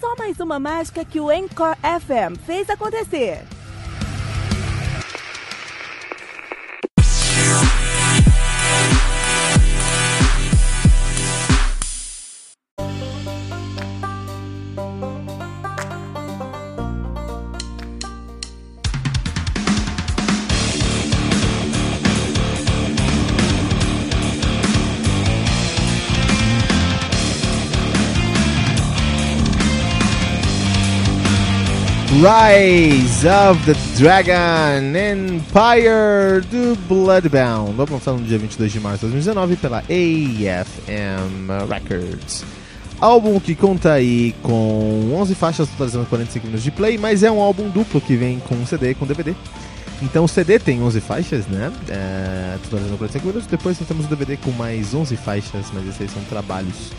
Só mais uma mágica que o Encore FM fez acontecer. Rise of the Dragon Empire do Bloodbound. Lançar no dia 22 de março de 2019 pela AFM Records. Álbum que conta aí com 11 faixas totalizando 45 minutos de play, mas é um álbum duplo que vem com CD e com DVD. Então o CD tem 11 faixas, né? É, totalizando 45 minutos. Depois nós temos o DVD com mais 11 faixas, mas esses aí são trabalhos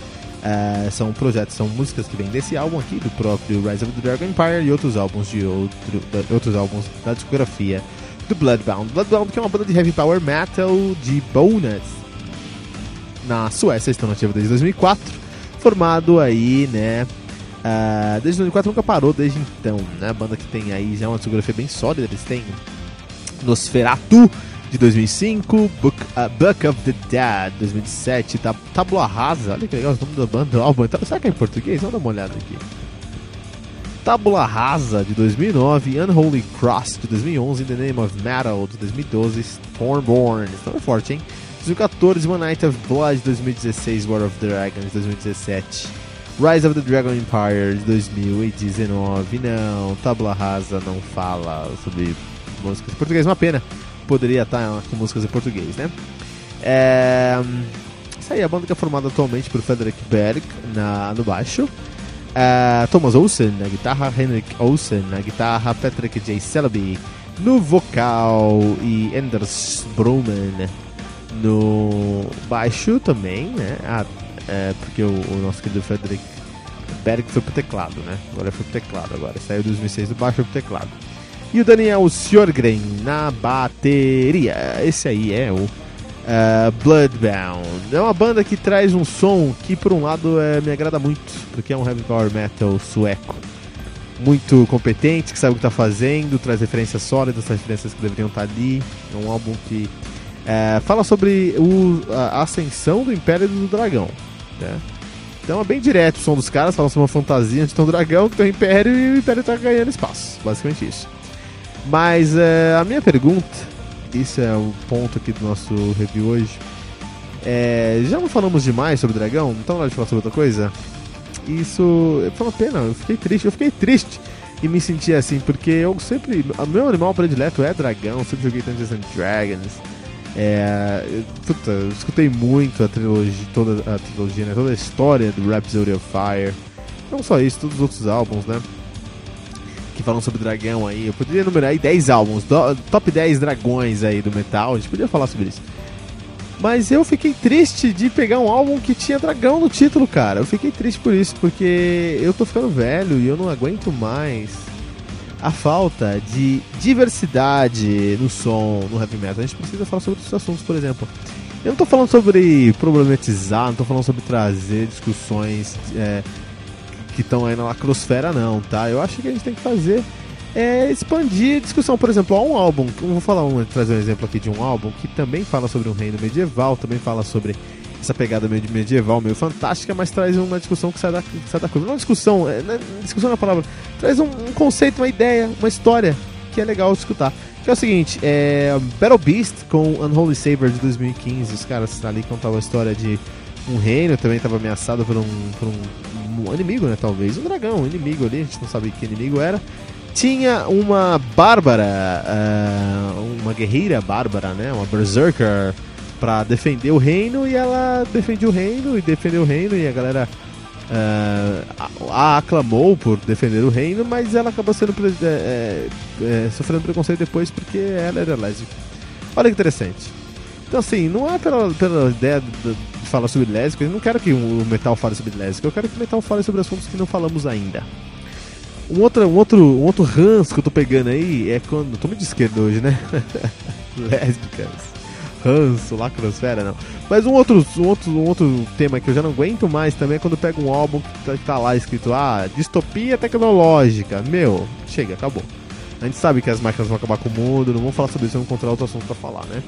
Uh, são projetos, são músicas que vêm desse álbum aqui, do próprio Rise of the Dragon Empire e outros álbuns de outro, de, outros álbuns da discografia do Bloodbound. Bloodbound que é uma banda de heavy power metal de Bonus na Suécia, estão nativa desde 2004, formado aí, né? Uh, desde 2004 nunca parou desde então, né? Banda que tem aí já uma discografia bem sólida, eles têm Nosferatu, de 2005, Book, uh, Book of the Dead 2007, tab Tábula Rasa, olha que legal o nome da banda álbum. Será que é em português? Vamos dar uma olhada aqui. Tábula Rasa de 2009, Unholy Cross de 2011, The Name of Metal de 2012, Stormborn, é forte, hein? 2014, One Night of Blood de 2016, War of Dragons de 2017, Rise of the Dragon Empire de 2019. Não, Tábula Rasa não fala sobre músicas em português, uma pena poderia estar com músicas em português, né? É... Isso aí, a banda que é formada atualmente por Frederick Berg na, no baixo, é... Thomas Olsen na guitarra, Henrik Olsen na guitarra, Patrick J. Selby no vocal e Anders Broman no baixo também, né? Ah, é, porque o, o, nosso querido Frederick Berg foi pro teclado, né? Agora foi pro teclado, agora saiu de 2006 do baixo foi pro teclado. E o Daniel Sjorgren na bateria. Esse aí é o uh, Bloodbound. É uma banda que traz um som que, por um lado, é, me agrada muito, porque é um heavy power metal sueco. Muito competente, que sabe o que está fazendo, traz referências sólidas, traz referências que deveriam estar tá ali. É um álbum que uh, fala sobre o, a ascensão do Império do Dragão. Né? Então é bem direto o som dos caras, falam sobre uma fantasia de um dragão que tem um império e o império está ganhando espaço. Basicamente isso. Mas é, a minha pergunta, esse é o ponto aqui do nosso review hoje. É, já não falamos demais sobre dragão, então na hora de falar sobre outra coisa. Isso foi uma pena, eu fiquei triste, eu fiquei triste e me senti assim, porque eu sempre. O meu animal predileto é dragão, sempre joguei Dungeons and Dragons. É, puta, eu escutei muito a trilogia, toda a trilogia, né, toda a história do Rhapsody of Fire. Não só isso, todos os outros álbuns, né? Que falam sobre dragão aí. Eu poderia enumerar aí 10 álbuns, do, top 10 dragões aí do metal, a gente podia falar sobre isso. Mas eu fiquei triste de pegar um álbum que tinha dragão no título, cara. Eu fiquei triste por isso, porque eu tô ficando velho e eu não aguento mais a falta de diversidade no som, no heavy metal. A gente precisa falar sobre outros assuntos, por exemplo. Eu não tô falando sobre problematizar, não tô falando sobre trazer discussões. É, que estão aí na lacrosfera, não, tá? Eu acho que a gente tem que fazer é expandir a discussão. Por exemplo, há um álbum, vou falar um, trazer um exemplo aqui de um álbum que também fala sobre um reino medieval, também fala sobre essa pegada meio medieval, meio fantástica, mas traz uma discussão que sai da, que sai da curva. Não discussão, é, não é, discussão na palavra, traz um, um, conceito, uma ideia, uma história que é legal escutar. Que é o seguinte, é Battle Beast com Unholy Saber de 2015, os caras ali contavam a história de um reino, também estava ameaçado por um, por um, um inimigo, né, talvez, um dragão, um inimigo ali, a gente não sabe que inimigo era. Tinha uma bárbara, uh, uma guerreira bárbara, né, uma berserker, para defender o reino e ela defendeu o reino e defendeu o reino e a galera uh, a aclamou por defender o reino, mas ela acabou sendo é, é, sofrendo preconceito depois porque ela era lésbica. Olha que interessante. Então assim, não é pela, pela ideia de, de falar sobre lésbica, eu não quero que o metal fale sobre lésbica, eu quero que o metal fale sobre assuntos que não falamos ainda. Um outro, um outro, um outro ranço que eu tô pegando aí é quando. Tô muito de esquerda hoje, né? Lésbicas ranço, lacrosfera, não. Mas um outro, um, outro, um outro tema que eu já não aguento mais também é quando pego um álbum que tá, tá lá escrito, ah, distopia tecnológica. Meu, chega, acabou. A gente sabe que as máquinas vão acabar com o mundo, não vamos falar sobre isso, vamos encontrar outro assunto pra falar, né?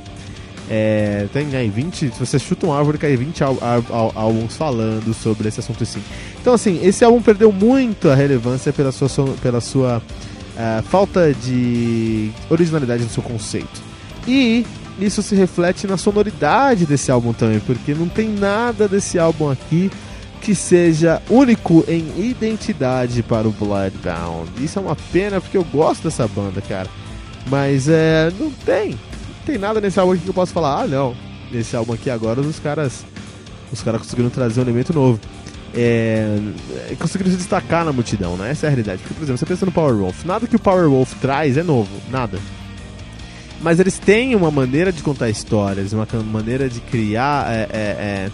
É, tem aí 20, se você chuta um árvore, cai 20 álbuns falando sobre esse assunto sim. Então, assim, esse álbum perdeu muito a relevância pela sua, pela sua uh, falta de originalidade no seu conceito. E isso se reflete na sonoridade desse álbum também, porque não tem nada desse álbum aqui que seja único em identidade para o Bloodbound. Isso é uma pena porque eu gosto dessa banda, cara. Mas é, não tem. Tem nada nesse álbum aqui que eu possa falar, ah, não. Nesse álbum aqui agora os caras os caras conseguiram trazer um elemento novo. É, conseguiram se destacar na multidão, né? Essa é a realidade. Porque, por exemplo, você pensa no Power Wolf, nada que o Power Wolf traz é novo, nada mas eles têm uma maneira de contar histórias, uma maneira de criar é, é, é,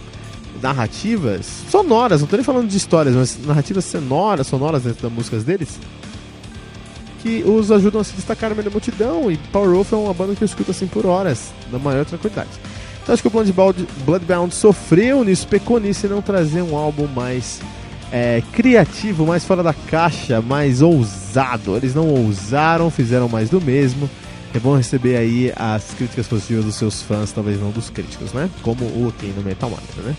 narrativas sonoras, não estou nem falando de histórias, mas narrativas sonoras, sonoras dentro das músicas deles, que os ajudam a se destacar da multidão. E Power Wolf é uma banda que eu escuto assim por horas, na maior tranquilidade. Então acho que o Bloodbound, Bloodbound sofreu nisso, pecou nisso e não trazer um álbum mais é, criativo, mais fora da caixa, mais ousado. Eles não ousaram, fizeram mais do mesmo é bom receber aí as críticas positivas dos seus fãs, talvez não dos críticos, né? Como o tem no Metal Mantra, né?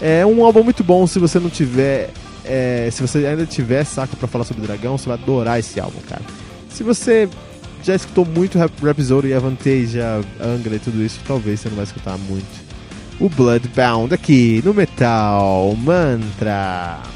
É um álbum muito bom se você não tiver. É, se você ainda tiver saco para falar sobre Dragão, você vai adorar esse álbum, cara. Se você já escutou muito Rhapsody e Avantage, Angra e tudo isso, talvez você não vai escutar muito. O Bloodbound aqui no Metal Mantra.